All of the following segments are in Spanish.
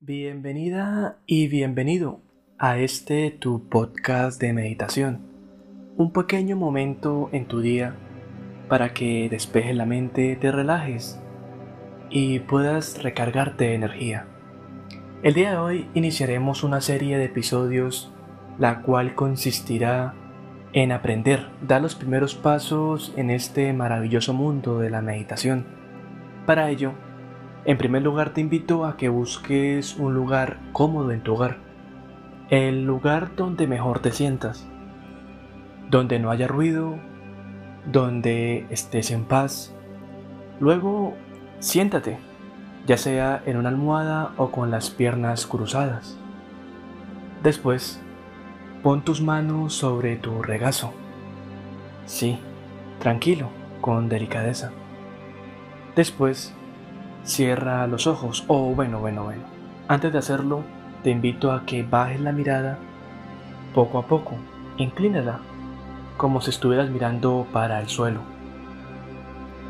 Bienvenida y bienvenido a este tu podcast de meditación. Un pequeño momento en tu día para que despejes la mente, te relajes y puedas recargarte de energía. El día de hoy iniciaremos una serie de episodios la cual consistirá en aprender, dar los primeros pasos en este maravilloso mundo de la meditación. Para ello, en primer lugar te invito a que busques un lugar cómodo en tu hogar, el lugar donde mejor te sientas, donde no haya ruido, donde estés en paz. Luego, siéntate, ya sea en una almohada o con las piernas cruzadas. Después, pon tus manos sobre tu regazo. Sí, tranquilo, con delicadeza. Después, Cierra los ojos. Oh, bueno, bueno, bueno. Antes de hacerlo, te invito a que bajes la mirada poco a poco. Inclínala, como si estuvieras mirando para el suelo.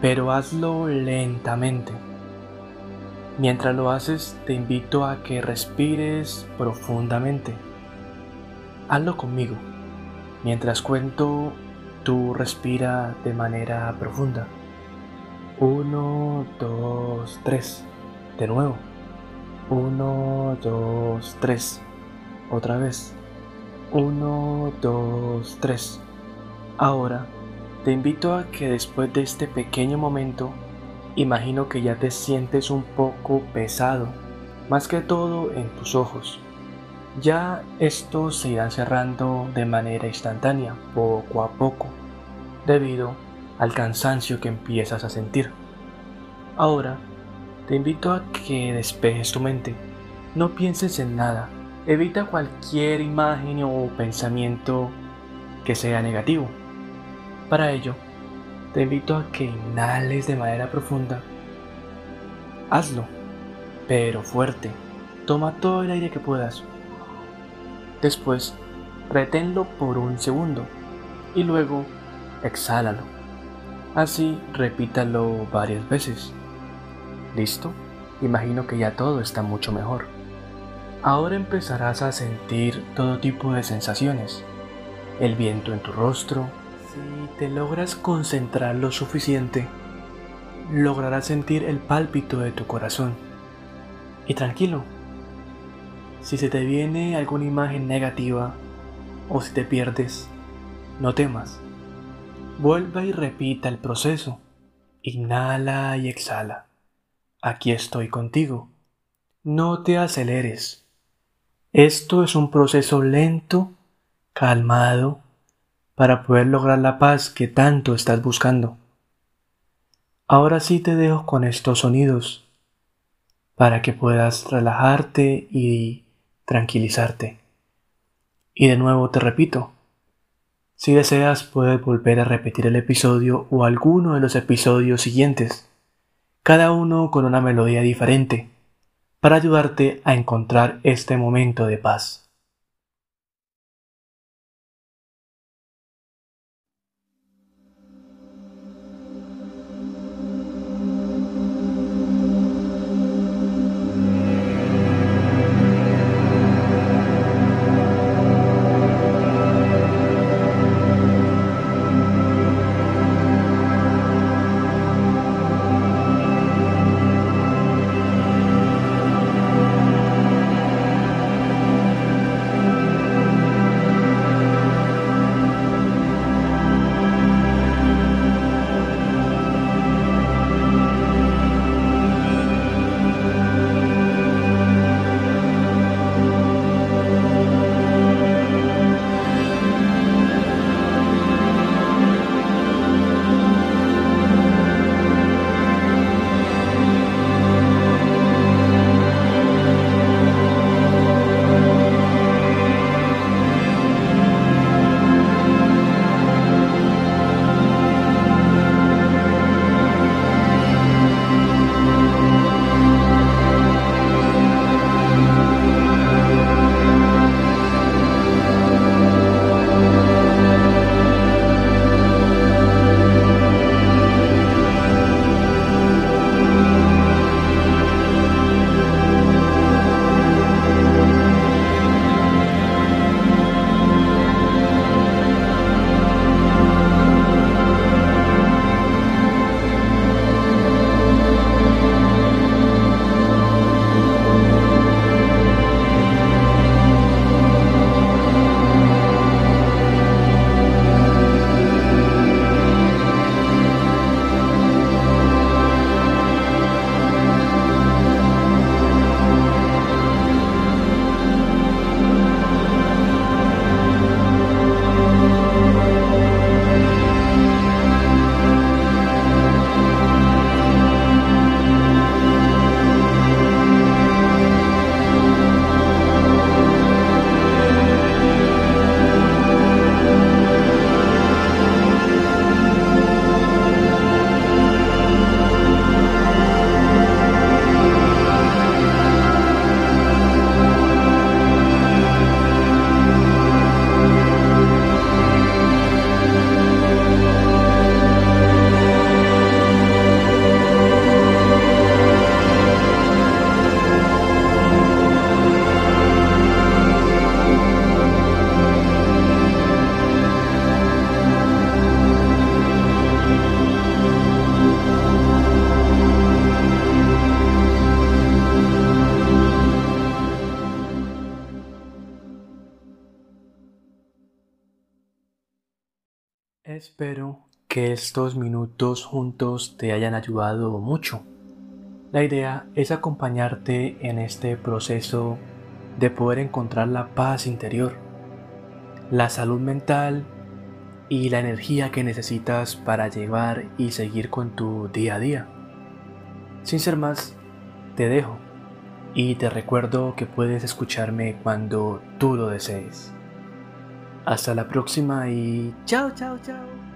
Pero hazlo lentamente. Mientras lo haces, te invito a que respires profundamente. Hazlo conmigo. Mientras cuento, tú respira de manera profunda. 1, 2, 3. De nuevo. 1, 2, 3. Otra vez. 1, 2, 3. Ahora, te invito a que después de este pequeño momento, imagino que ya te sientes un poco pesado, más que todo en tus ojos. Ya estos se irán cerrando de manera instantánea, poco a poco, debido a al cansancio que empiezas a sentir. Ahora, te invito a que despejes tu mente. No pienses en nada. Evita cualquier imagen o pensamiento que sea negativo. Para ello, te invito a que inhales de manera profunda. Hazlo, pero fuerte. Toma todo el aire que puedas. Después, reténlo por un segundo y luego exhálalo. Así repítalo varias veces. ¿Listo? Imagino que ya todo está mucho mejor. Ahora empezarás a sentir todo tipo de sensaciones. El viento en tu rostro. Si te logras concentrar lo suficiente, lograrás sentir el pálpito de tu corazón. Y tranquilo, si se te viene alguna imagen negativa o si te pierdes, no temas Vuelva y repita el proceso. Inhala y exhala. Aquí estoy contigo. No te aceleres. Esto es un proceso lento, calmado, para poder lograr la paz que tanto estás buscando. Ahora sí te dejo con estos sonidos para que puedas relajarte y tranquilizarte. Y de nuevo te repito, si deseas puedes volver a repetir el episodio o alguno de los episodios siguientes, cada uno con una melodía diferente, para ayudarte a encontrar este momento de paz. Espero que estos minutos juntos te hayan ayudado mucho. La idea es acompañarte en este proceso de poder encontrar la paz interior, la salud mental y la energía que necesitas para llevar y seguir con tu día a día. Sin ser más, te dejo y te recuerdo que puedes escucharme cuando tú lo desees. Hasta la próxima y chao, chao, chao.